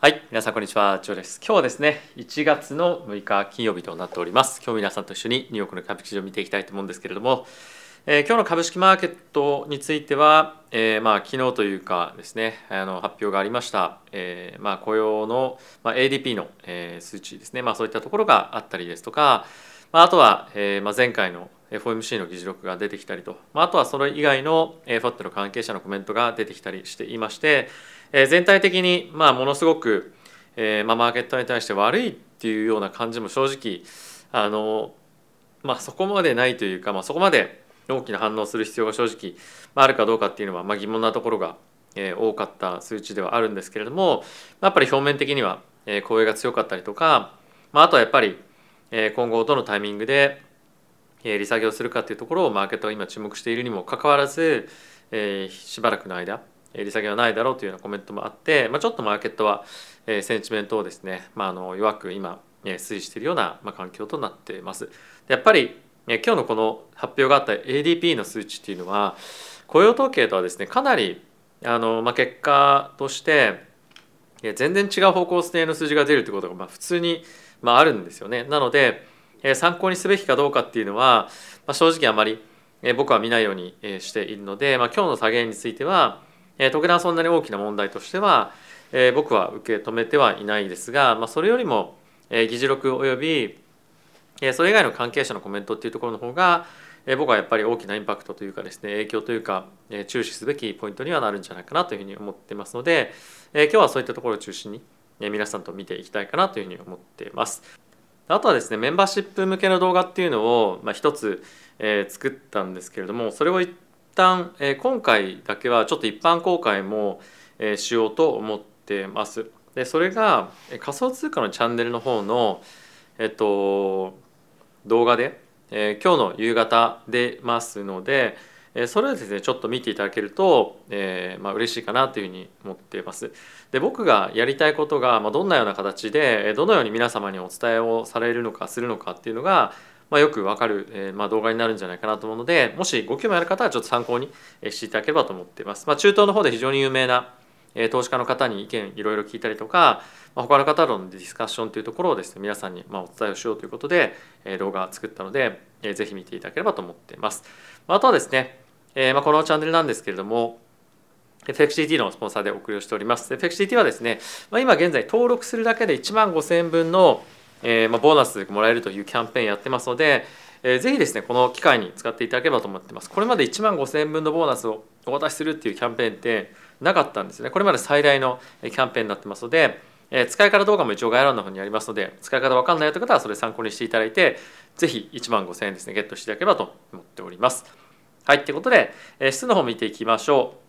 はい、皆さんこんにちは、ジョーです。今日はですね、1月の6日金曜日となっております。今日皆さんと一緒にニューヨークの株式市場を見ていきたいと思うんですけれども、えー今日の株式マーケットについては、えーまあ昨日というかですね、あの発表がありました、えーまあ雇用の、まあ、ADP の、えー数値ですね、まあそういったところがあったりですとか、まあ、あとは、えーまあ、前回の FOMC の議事録が出てきたりと、まあ、あとはそれ以外の FOT の関係者のコメントが出てきたりしていまして、えー全体的にまあものすごく、えーまあ、マーケットに対して悪いっていうような感じも正直あの、まあ、そこまでないというか、まあ、そこまで大きな反応する必要が正直、まあ、あるかどうかっていうのは、まあ、疑問なところが、えー多かった数値ではあるんですけれどもやっぱり表面的には、えー、声が強かったりとか、まあ、あとはやっぱり、えー今後どのタイミングでえー利下げをするかというところをマーケットが今注目しているにもかかわらず、えーしばらくの間利下げはないだろうというようなコメントもあって、まあ、ちょっとマーケットは、えーセンチメントをですね、まあ、あの弱く今、えー推移しているような、まあ、環境となっています。やっぱり、えー今日のこの発表があった ADP の数値っていうのは雇用統計とはですねかなりあの、まあ、結果として全然違う方向性の数字が出るということがまあ普通に、まあ、あるんですよね。なので、えー参考にすべきかどうかっていうのは、まあ、正直あまり、えー僕は見ないようにえーしているので、まあ、今日の下げについては、え特段そんなに大きな問題としては、え僕は受け止めてはいないですが、ま、それよりも、え議事録および、えそれ以外の関係者のコメントっていうところの方が、え僕はやっぱり大きなインパクトというかですね影響というか、え注視すべきポイントにはなるんじゃないかなというふうに思ってますので、え今日はそういったところを中心に、え皆さんと見ていきたいかなというふうに思っています。あとはですねメンバーシップ向けの動画っていうのを、まあ、一つ、え作ったんですけれどもそれを旦、え今回だけはちょっと一般公開も、えしようと思ってます。でそれがえ仮想通貨のチャンネルの方の、えっと、動画で、え今日の夕方出ますので、えそれをですねちょっと見ていただけると、えーまあ嬉しいかなというふうに思っています。で僕がやりたいことが、まあ、どんなような形でどのように皆様にお伝えをされるのかするのかっていうのが、まあ、よくわかる、えーまあ、動画になるんじゃないかなと思うのでもしご興味ある方はちょっと参考にしていただければと思っています。まあ、中東の方で非常に有名なえー投資家の方に意見いろいろ聞いたりとか、まあ、他の方とのディスカッションというところをですね皆さんにまあお伝えをしようということで、えー動画を作ったので、えーぜひ見ていただければと思っています。まああとはですね、えーまあこのチャンネルなんですけれども FXCT のスポンサーでお送りをしております。FXCT はですね、まあ、今現在登録するだけで1万5000円分の、えーまあ、ボーナスもらえるというキャンペーンやってますので、えーぜひですねこの機会に使っていただければと思ってます。これまで1万5000円分のボーナスをお渡しするっていうキャンペーンってなかったんですね。これまで最大のキャンペーンになってますので、えー使い方動画も一応概要欄の方にありますので使い方わかんないという方はそれ参考にしていただいてぜひ1万5000円ですねゲットしていただければと思っております。はいということで、えー指数の方見ていきましょう。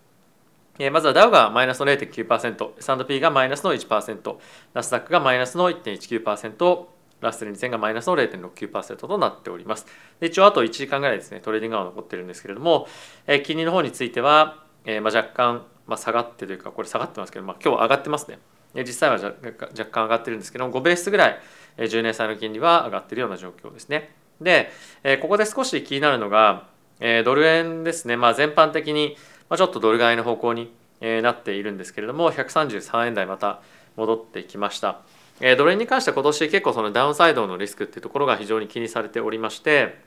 えまずはダウがマイナスの0.9%、S&P がマイナスの1%、ナスダックがマイナスの1.19%、ラッセル2000がマイナスの0.69%となっております。一応あと1時間ぐらいですね、 trading hour 残ってるんですけれども、え金利の方については、えまあ、若干、まあ、下がってというか、これ下がってますけど、まあ、今日上がってますね。実際は若干上がってるんですけども、5ベースぐらい、え10年債の金利は上がってるような状況ですね。で、えここで少し気になるのが、えドル円ですね、まあ、全般的に、まあ、ちょっとドル買いの方向になっているんですけれども133円台また戻ってきました、えードル円に関しては今年結構そのダウンサイドのリスクっていうところが非常に気にされておりまして、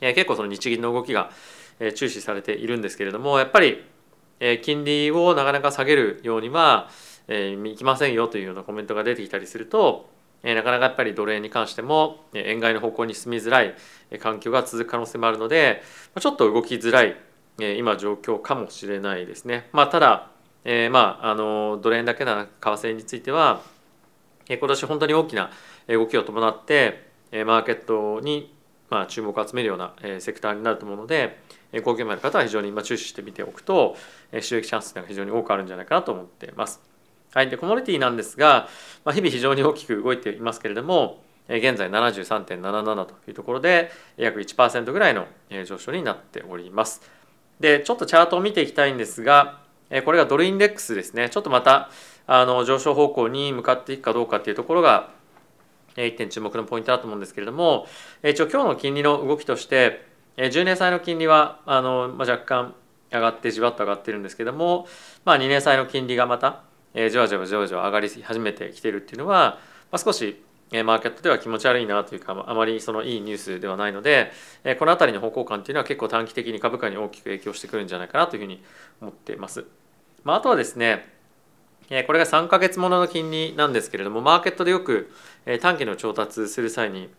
えー結構その日銀の動きが注視されているんですけれどもやっぱりえー金利をなかなか下げるようには、えーいきませんよというようなコメントが出てきたりすると、なかなかやっぱりドル円に関しても円買いの方向に進みづらい環境が続く可能性もあるのでちょっと動きづらいえ今状況かもしれないですね。まあ、ただ、えーまあ、あのドル円だけな為替については、えー今年本当に大きな動きを伴って、えーマーケットに、まあ、注目を集めるような、えセクターになると思うので、えーご興味ある方は非常にま注視してみておくと、えー収益チャンスが非常に多くあるんじゃないかなと思っています。はい、でコモディティなんですが、まあ、日々非常に大きく動いていますけれども、えー現在73.77というところで約1%ぐらいの上昇になっております。でちょっとチャートを見ていきたいんですがこれがドルインデックスですね。ちょっとまたあの上昇方向に向かっていくかどうかっていうところがえ一点注目のポイントだと思うんですけれども一応今日の金利の動きとして10年債の金利はあの、まあ、若干上がってじわっと上がってるんですけども、まあ、2年債の金利がまた、じわじわじわじわ上がり始めてきてるっていうのは、まあ、少しマーケットでは気持ち悪いなというかあまりそのいいニュースではないのでこの辺りの方向感っていうのは結構短期的に株価に大きく影響してくるんじゃないかなというふうに思っています。まあ、あとはですねこれが3ヶ月ものの金利なんですけれどもマーケットでよく短期の調達する際に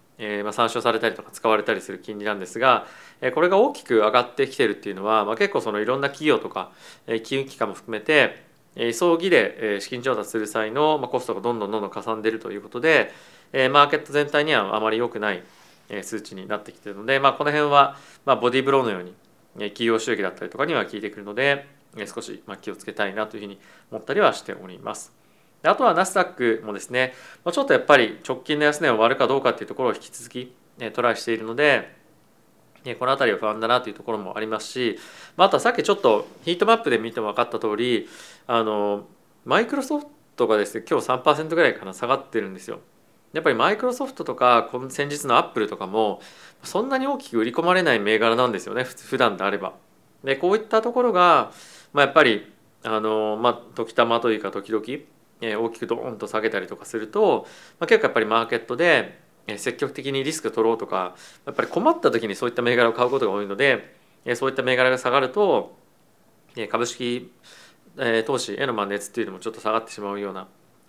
参照されたりとか使われたりする金利なんですがこれが大きく上がってきてるっていうのは、まあ、結構そのいろんな企業とか金融機関も含めて急ぎで資金調達する際のコストがどんどんどんどんかさんでるということでマーケット全体にはあまり良くない数値になってきているので、まあ、この辺はまボディーブローのように企業収益だったりとかには効いてくるので少し気をつけたいなというふうに思ったりはしております。あとはナスダックもですねちょっとやっぱり直近の安値を割るかどうかっていうところを引き続きトライしているのでこの辺りは不安だなというところもありますしあとはさっきちょっとヒートマップで見ても分かった通りあのマイクロソフトがですね今日3%ぐらいかな下がってるんですよ。やっぱりマイクロソフトとか先日のアップルとかもそんなに大きく売り込まれない銘柄なんですよね普段であれば。でこういったところが、まあ、やっぱりあの、まあ、時たまというか時々、え大きくドーンと下げたりとかすると、まあ、結構やっぱりマーケットで積極的にリスク取ろうとかやっぱり困った時にそういった銘柄を買うことが多いのでそういった銘柄が下がると株式投資への熱っていうのもちょっと下がってしまうような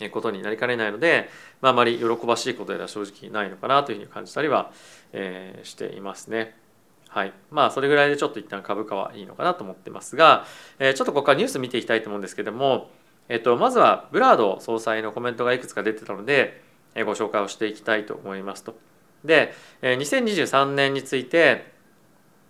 ことになりかねないので、まあ、あまり喜ばしいことでは正直ないのかなというふうに感じたりは、えー、していますね。はい、まあそれぐらいでちょっと一旦株価はいいのかなと思ってますが、えー、ちょっとここからニュース見ていきたいと思うんですけども、えっと、まずはブラード総裁のコメントがいくつか出てたので、えー、ご紹介をしていきたいと思いますと。で、えー、2023年について、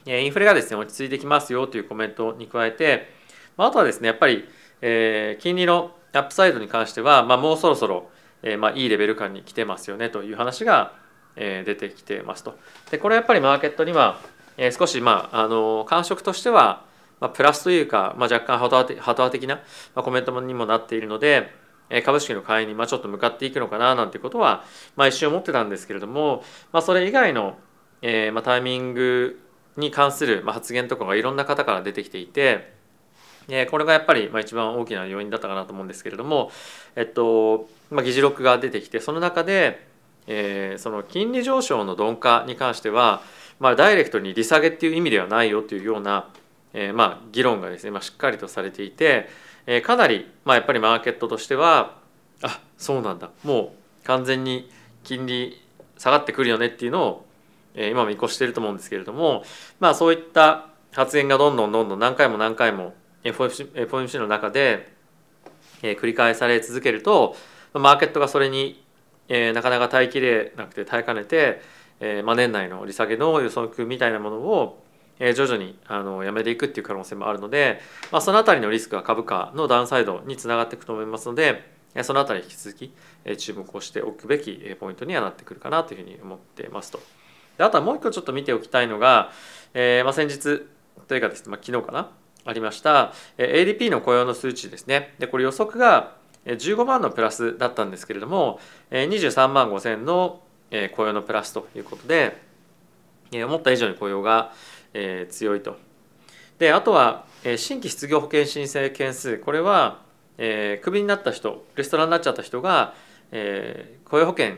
インフレがですね落ち着いてきますよというコメントに加えて、まあ、あとはですねやっぱり、えー、金利のアップサイドに関しては、まあ、もうそろそろ、えー、まあいいレベル感に来てますよねという話が、えー、出てきてますと。でこれやっぱりマーケットには、え、少しまああの感触としては、まあ、プラスというか、まあ、若干ハト派的なまあコメントにもなっているので、え株式の買いにまあちょっと向かっていくのかななんてことは、まあ、一瞬思ってたんですけれども、まあ、それ以外の、えーまあ、タイミングに関するまあ発言とかがいろんな方から出てきていて。これがやっぱり一番大きな要因だったかなと思うんですけれども、えっとまあ、議事録が出てきてその中で、えー、その金利上昇の鈍化に関しては、まあ、ダイレクトに利下げっていう意味ではないよというような、えー、まあ議論がですね、まあ、しっかりとされていて、えー、かなり、まあ、やっぱりマーケットとしてはあそうなんだもう完全に金利下がってくるよねっていうのを、えー、今見越してると思うんですけれども、まあ、そういった発言がどんどんどんどん何回も何回も FOMC の中で繰り返され続けるとマーケットがそれになかなか耐えきれなくて耐えかねて、まあ、年内の利下げの予測みたいなものを徐々にあのやめていくっていう可能性もあるので、まあ、その辺りのリスクが株価のダウンサイドにつながっていくと思いますのでその辺り引き続き注目をしておくべきポイントにはなってくるかなというふうに思っていますと。であとはもう一個ちょっと見ておきたいのが、えーまあ、先日というかですね、まあ、昨日かなありました。ADP の雇用の数値ですね。でこれ予測が15万のプラスだったんですけれども23万5千の雇用のプラスということで思った以上に雇用が強いと。であとは新規失業保険申請件数。これはクビになった人レストランになっちゃった人が雇用保険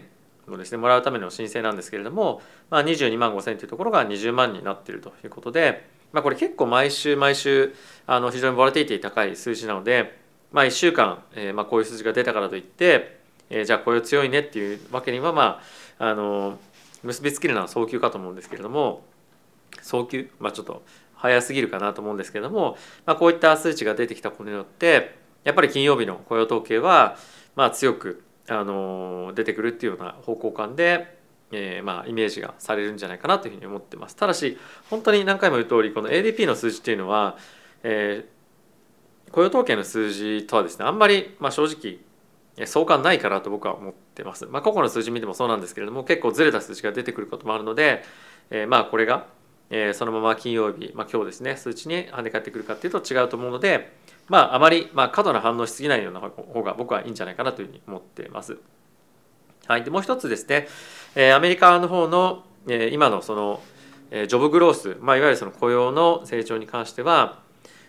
をですねもらうための申請なんですけれども、まあ、22万5千というところが20万になっているということでまあ、これ結構毎週毎週あの非常にボラティティ高い数字なので、まあ、1週間、えー、まあこういう数字が出たからといって、えー、じゃあ雇用強いねっていうわけにはまああの結びつけるのは早急かと思うんですけれども早急、まあ、ちょっと早すぎるかなと思うんですけれども、まあ、こういった数値が出てきたことによってやっぱり金曜日の雇用統計はまあ強くあの出てくるっていうような方向感でえー、まあイメージがされるんじゃないかなというふうに思ってます。ただし本当に何回も言う通りこの ADP の数字っていうのは、えー、雇用統計の数字とはですねあんまり、まあ、正直相関ないかなと僕は思ってます。まあ、個々の数字見てもそうなんですけれども結構ずれた数字が出てくることもあるので、えー、まあこれが、えー、そのまま金曜日、まあ、今日ですね数値に跳ね返ってくるかっていうと違うと思うのでまああまり、まあ、過度な反応しすぎないような方が僕はいいんじゃないかなというふうに思ってます。はい、でもう一つですね、えアメリカの方の、え今のその、えジョブグロース、まあ、いわゆるその雇用の成長に関しては、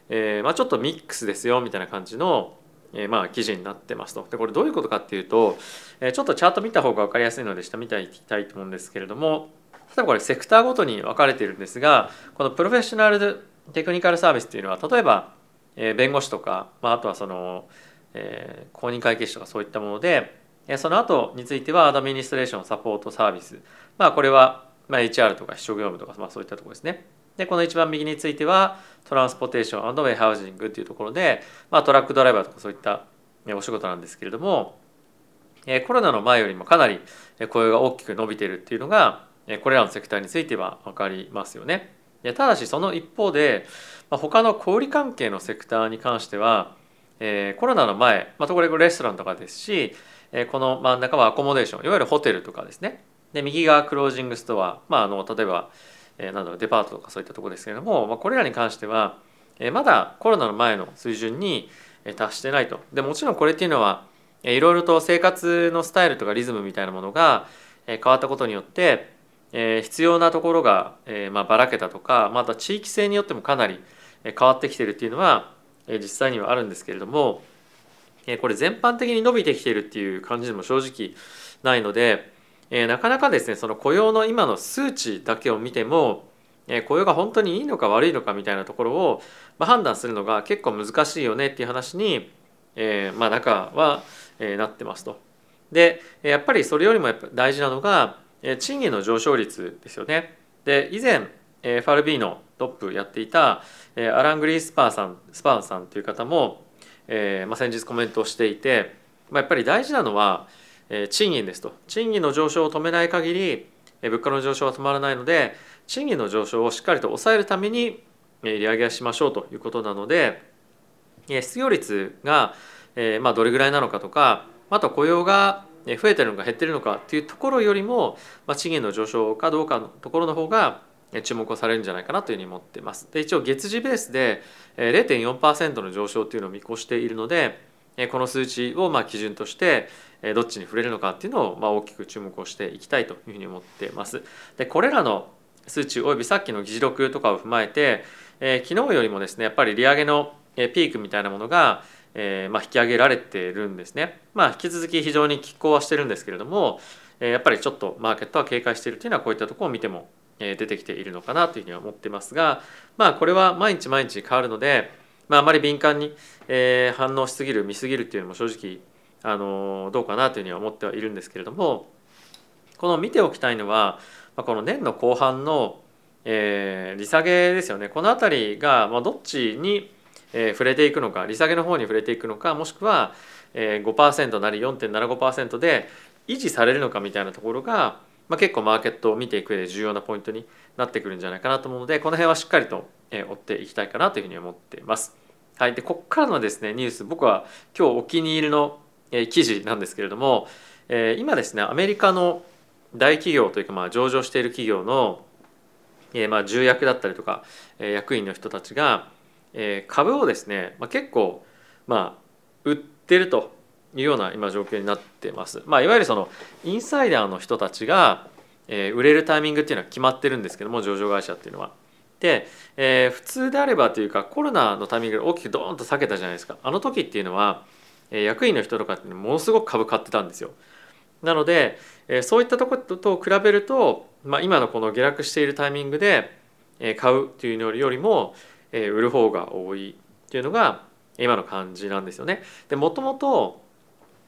えまあ、ちょっとミックスですよみたいな感じの、えー、まあ記事になってますと。でこれどういうことかっていうと、えー、ちょっとチャート見た方が分かりやすいので下見ていきたいと思うんですけれども例えばこれセクターごとに分かれているんですがこのプロフェッショナルテクニカルサービスっていうのは例えば、えー、弁護士とか、まあ、あとはその、えー、公認会計士とかそういったものでその後についてはアドミニストレーションサポートサービスまあこれは、HR とか秘書業務とか、まあ、そういったところですね。でこの一番右についてはトランスポーテーションウェイハウジングっていうところで、まあ、トラックドライバーとかそういったお仕事なんですけれどもコロナの前よりもかなり雇用が大きく伸びているっていうのがこれらのセクターについては分かりますよね。ただしその一方で他の小売関係のセクターに関してはコロナの前、まあ、とこれレストランとかですしこの真ん中はアコモデーションいわゆるホテルとかですねで右側クロージングストア、まあ、あの例えばえー、なんだろうデパートとかそういったところですけれども、まあ、これらに関しては、えー、まだコロナの前の水準に達してないと。でもちろんこれっていうのは、えー、いろいろと生活のスタイルとかリズムみたいなものが、え、変わったことによって、え、必要なところが、えまあ、ばらけたとかまた地域性によってもかなり変わってきてるっていうのは、え、実際にはあるんですけれども、え、これ全般的に伸びてきてるっていう感じでも正直ないので、え、なかなかですねその雇用の今の数値だけを見ても、え、雇用が本当にいいのか悪いのかみたいなところを、ま、判断するのが結構難しいよねっていう話に、え、まあ中は、え、なってますと。でやっぱりそれよりもやっぱ大事なのが、え、賃金の上昇率ですよね。で以前 FRB のトップやっていたアラン・グリースパーさんスパーさんという方も、えーまあ、先日コメントをしていて、まあ、やっぱり大事なのは賃金ですと。賃金の上昇を止めない限り物価の上昇は止まらないので賃金の上昇をしっかりと抑えるためにえ利上げはしましょうということなのでえ失業率がえまあどれぐらいなのかとかあと雇用が増えてるのか減ってるのかっていうところよりも、まあ、賃金の上昇かどうかのところの方が注目をされるんじゃないかなというふうに思っています。で一応月次ベースで0.4%の上昇というのを見越しているのでこの数値をま基準としてどっちに触れるのかっていうのをま大きく注目をしていきたいというふうに思ってます。でこれらの数値およびさっきの議事録とかを踏まえて、え昨日よりもですねやっぱり利上げのピークみたいなものが、えま引き上げられてるんですね。まあ、引き続き非常に拮抗はしてるんですけれども、えやっぱりちょっとマーケットは警戒しているというのはこういったところを見ても出てきているのかなというふうには思ってますがまあこれは毎日毎日変わるのでまあ、あまり敏感に、え、反応しすぎる見すぎるっていうのも正直あのどうかなというふうには思ってはいるんですけれどもこの見ておきたいのは、この年の後半の、え、利下げですよね。この辺りが、ま、どっちに、え、触れていくのか利下げの方に触れていくのかもしくは、え、5%なり4.75%で維持されるのかみたいなところが、まあ、結構マーケットを見ていく上で重要なポイントになってくるんじゃないかなと思うのでこの辺はしっかりと追っていきたいかなというふうに思っています。はい、でここからのですねニュース僕は今日お気に入りの記事なんですけれども今ですねアメリカの大企業というかまあ上場している企業のまあ重役だったりとか役員の人たちが株をですね結構まあ売ってるというような今状況になってます。まあ、いわゆるそのインサイダーの人たちが売れるタイミングっていうのは決まってるんですけども上場会社っていうのは。で、えー、普通であればというかコロナのタイミングで大きくドーンと下げたじゃないですかあの時っていうのは、えー、役員の人とかってものすごく株買ってたんですよ。なので、えー、そういったところと比べると、まあ、今のこの下落しているタイミングで、えー、買うというのよりも、えー、売る方が多いっていうのが今の感じなんですよね。でもともと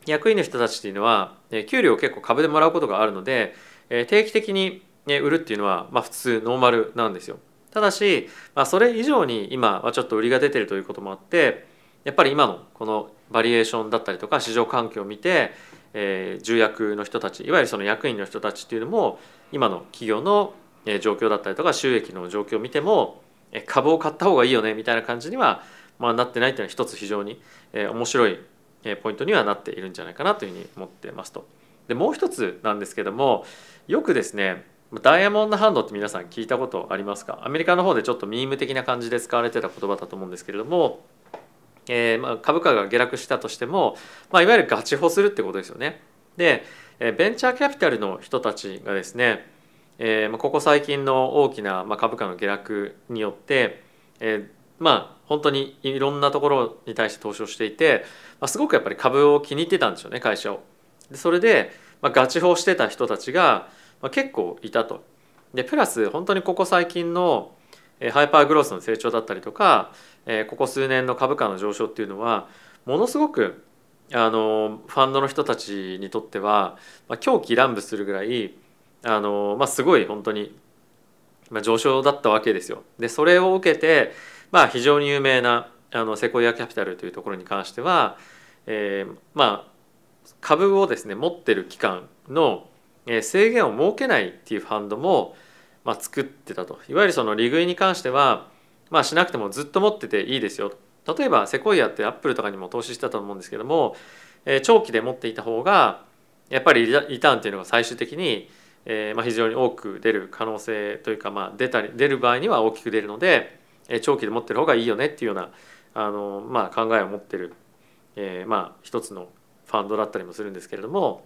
役員の人たちっていうのは、え、給料を結構株でもらうことがあるので、え、定期的に売るっていうのは、まあ、普通ノーマルなんですよ。ただし、まあ、それ以上に今はちょっと売りが出てるということもあってやっぱり今のこのバリエーションだったりとか市場環境を見て、えー、重役の人たちいわゆるその役員の人たちっていうのも今の企業の状況だったりとか収益の状況を見ても株を買った方がいいよねみたいな感じには、まあ、なってないというのは一つ非常に面白いポイントにはなっているんじゃないかなというふうに思ってますと。でもう一つなんですけどもよくですねダイヤモンドハンドって皆さん聞いたことありますか？アメリカの方でちょっとミーム的な感じで使われてた言葉だと思うんですけれども、えー、まあ株価が下落したとしても、まあ、いわゆるガチホするってことですよね。でベンチャーキャピタルの人たちがですね、えー、ここ最近の大きな株価の下落によって、えー、まあ本当にいろんなところに対して投資をしていて、まあ、すごくやっぱり株を気に入ってたんでしょうね会社を。でそれで、まあ、ガチ法してた人たちが、まあ、結構いたと。でプラス本当にここ最近のハイパーグロースの成長だったりとかここ数年の株価の上昇っていうのはものすごくあのファンドの人たちにとっては、まあ、狂気乱舞するぐらいあの、まあ、すごい本当に、まあ、上昇だったわけですよ。でそれを受けて、まあ、非常に有名なあのセコイアキャピタルというところに関しては、えー、まあ株をですね持ってる期間の制限を設けないっていうファンドも、まあ、作ってたと。いわゆるその利食いに関しては、まあ、しなくてもずっと持ってていいですよ。例えばセコイアってアップルとかにも投資してたと思うんですけども、えー、長期で持っていた方がやっぱりリターンっていうのが最終的に、えーまあ、非常に多く出る可能性というか、まあ、出たり出る場合には大きく出るので、長期で持ってる方がいいよねっていうようなあの、まあ、考えを持ってる、えーまあ、一つのファンドだったりもするんですけれども、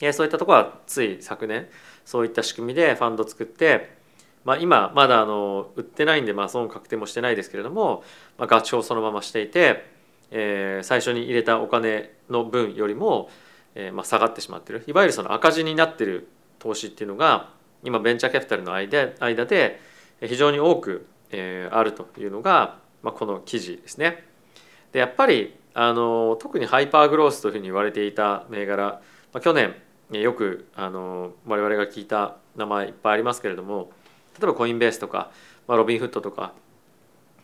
えー、そういったところはつい昨年そういった仕組みでファンド作ってまあ、今まだあの売ってないんでまあ損確定もしてないですけれども、まあ、ガチ法そのまましていて、えー、最初に入れたお金の分よりも、えー、まあ下がってしまってる。いわゆるその赤字になってる投資っていうのが今ベンチャーキャピタルの間間で非常に多く、えー、あるというのが、まあ、この記事ですね。でやっぱりあの特にハイパーグロースというふうに言われていた銘柄、まあ、去年よくあの我々が聞いた名前いっぱいありますけれども例えばコインベースとか、まあ、ロビンフットとか、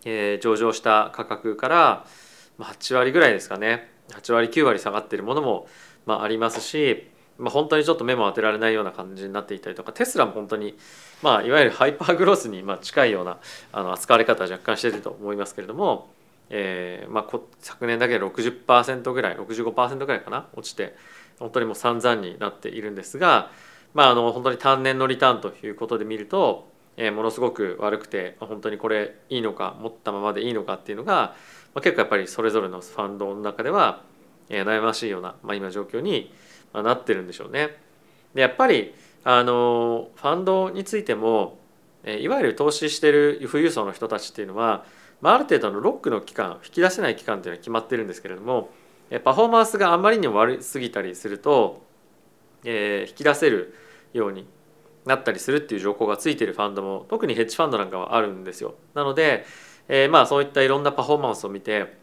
えー、上場した価格から8割ぐらいですかね8割9割下がっているものも、まあ、ありますし、まあ、本当にちょっと目も当てられないような感じになっていたりとかテスラも本当に、まあ、いわゆるハイパーグロースにまあ近いようなあの扱われ方は若干していると思いますけれども、えーまあ、昨年だけで60%ぐらい65%ぐらいかな落ちて本当にもう散々になっているんですが、まあ、あの本当に単年のリターンということで見るとえものすごく悪くて本当にこれいいのか持ったままでいいのかっていうのが、まあ、結構やっぱりそれぞれのファンドの中では、え悩ましいような、まあ、今状況になってるんでしょうね。でやっぱりあのファンドについてもいわゆる投資してる富裕層の人たちっていうのは、まあ、ある程度のロックの期間引き出せない期間っていうのは決まってるんですけれどもパフォーマンスがあまりにも悪すぎたりすると、えー、引き出せるようになったりするっていう条項がついてるファンドも特にヘッジファンドなんかはあるんですよ。なので、えー、まあそういったいろんなパフォーマンスを見て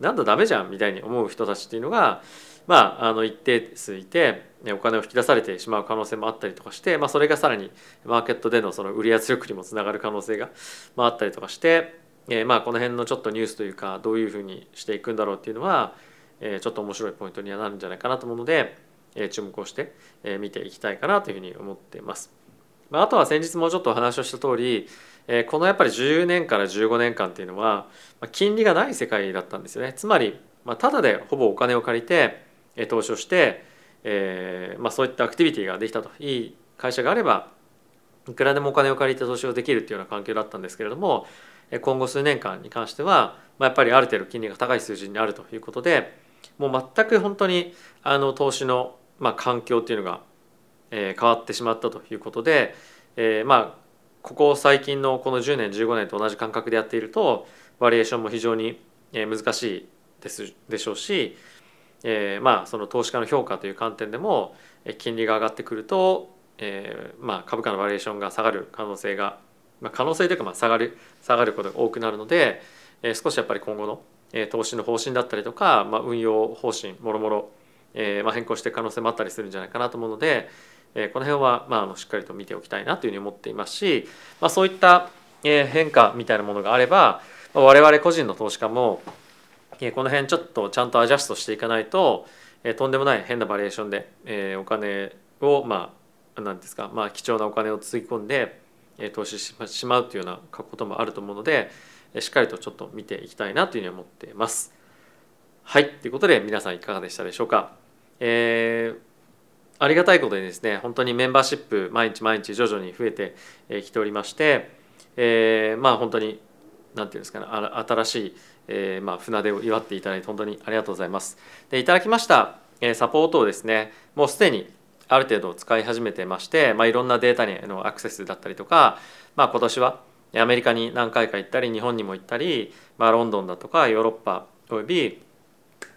なんだダメじゃんみたいに思う人たちっていうのがまああの一定数いてお金を引き出されてしまう可能性もあったりとかして、まあ、それがさらにマーケットでのその売り圧力にもつながる可能性が、まあ、あったりとかして、えー、まあこの辺のちょっとニュースというかどういうふうにしていくんだろうっていうのは、えー、ちょっと面白いポイントにはなるんじゃないかなと思うので、えー、注目をして、え、見ていきたいかなというふうに思っています。まあ、あとは先日もちょっとお話をした通り、えー、このやっぱり10年から15年間っていうのは、まあ、金利がない世界だったんですよねつまり、まあ、ただでほぼお金を借りて、投資をして、えーまあ、そういったアクティビティができたと。いい会社があればいくらでもお金を借りて投資をできるっていうような環境だったんですけれども今後数年間に関しては、まあ、やっぱりある程度金利が高い数字にあるということでもう全く本当にあの投資の、まあ、環境っていうのがえ変わってしまったということで、えー、まあここ最近のこの10年15年と同じ感覚でやっているとバリエーションも非常に難しいですでしょうし、えー、まあその投資家の評価という観点でも金利が上がってくると、えー、まあ株価のバリエーションが下がる可能性が、まあ、可能性というかまあ下がる下がることが多くなるので、えー、少しやっぱり今後の投資の方針だったりとか、まあ、運用方針もろもろ変更していく可能性もあったりするんじゃないかなと思うので、えこの辺は、まあ、あのしっかりと見ておきたいなというふうに思っていますし、まあ、そういった、え変化みたいなものがあれば、我々個人の投資家も、この辺ちょっとちゃんとアジャストしていかないと、とんでもない変なバリエーションで、お金をまあ何ですか、まあ、貴重なお金をつぎ込んで、投資してしまうというようなこともあると思うので、しっかりとちょっと見ていきたいなというふうに思っています。はい、ということで皆さんいかがでしたでしょうか。えーありがたいことにですね本当にメンバーシップ毎日毎日徐々に増えてきておりまして、えー、まあ本当に何て言うんですかね新しい、えー、まあ船出を祝っていただいて本当にありがとうございます。でいただきましたえサポートをですねもうすでにある程度使い始めてまして、まあ、いろんなデータにのアクセスだったりとか、まあ、今年はアメリカに何回か行ったり日本にも行ったり、まあ、ロンドンだとかヨーロッパおよび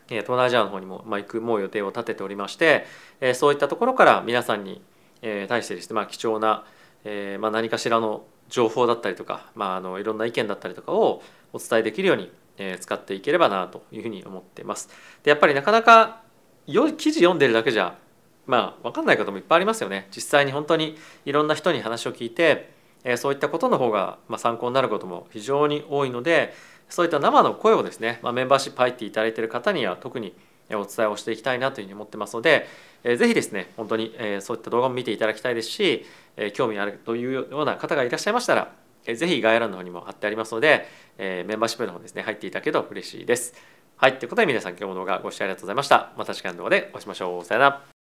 東南アジアの方にも、行くもう予定を立てておりまして、そういったところから皆さんに、対してですね、まあ、貴重な、えまあ、何かしらの情報だったりとか、まあ、あのいろんな意見だったりとかをお伝えできるように、え使っていければなというふうに思っています。でやっぱりなかなかよ記事読んでるだけじゃまあ分かんないこともいっぱいありますよね。実際に本当にいろんな人に話を聞いて、えそういったことの方が、ま参考になることも非常に多いのでそういった生の声をですね、まあ、メンバーシップ入っていただいている方には特にお伝えをしていきたいなというふうに思ってますので、えー、ぜひですね本当に、え、そういった動画も見ていただきたいですし、興味あるというような方がいらっしゃいましたら、ぜひ概要欄の方にも貼ってありますので、え、メンバーシップの方ですね入っていただけると嬉しいです。はいということで皆さん今日も動画ご視聴ありがとうございました。また次回の動画でお会いしましょう。さよなら。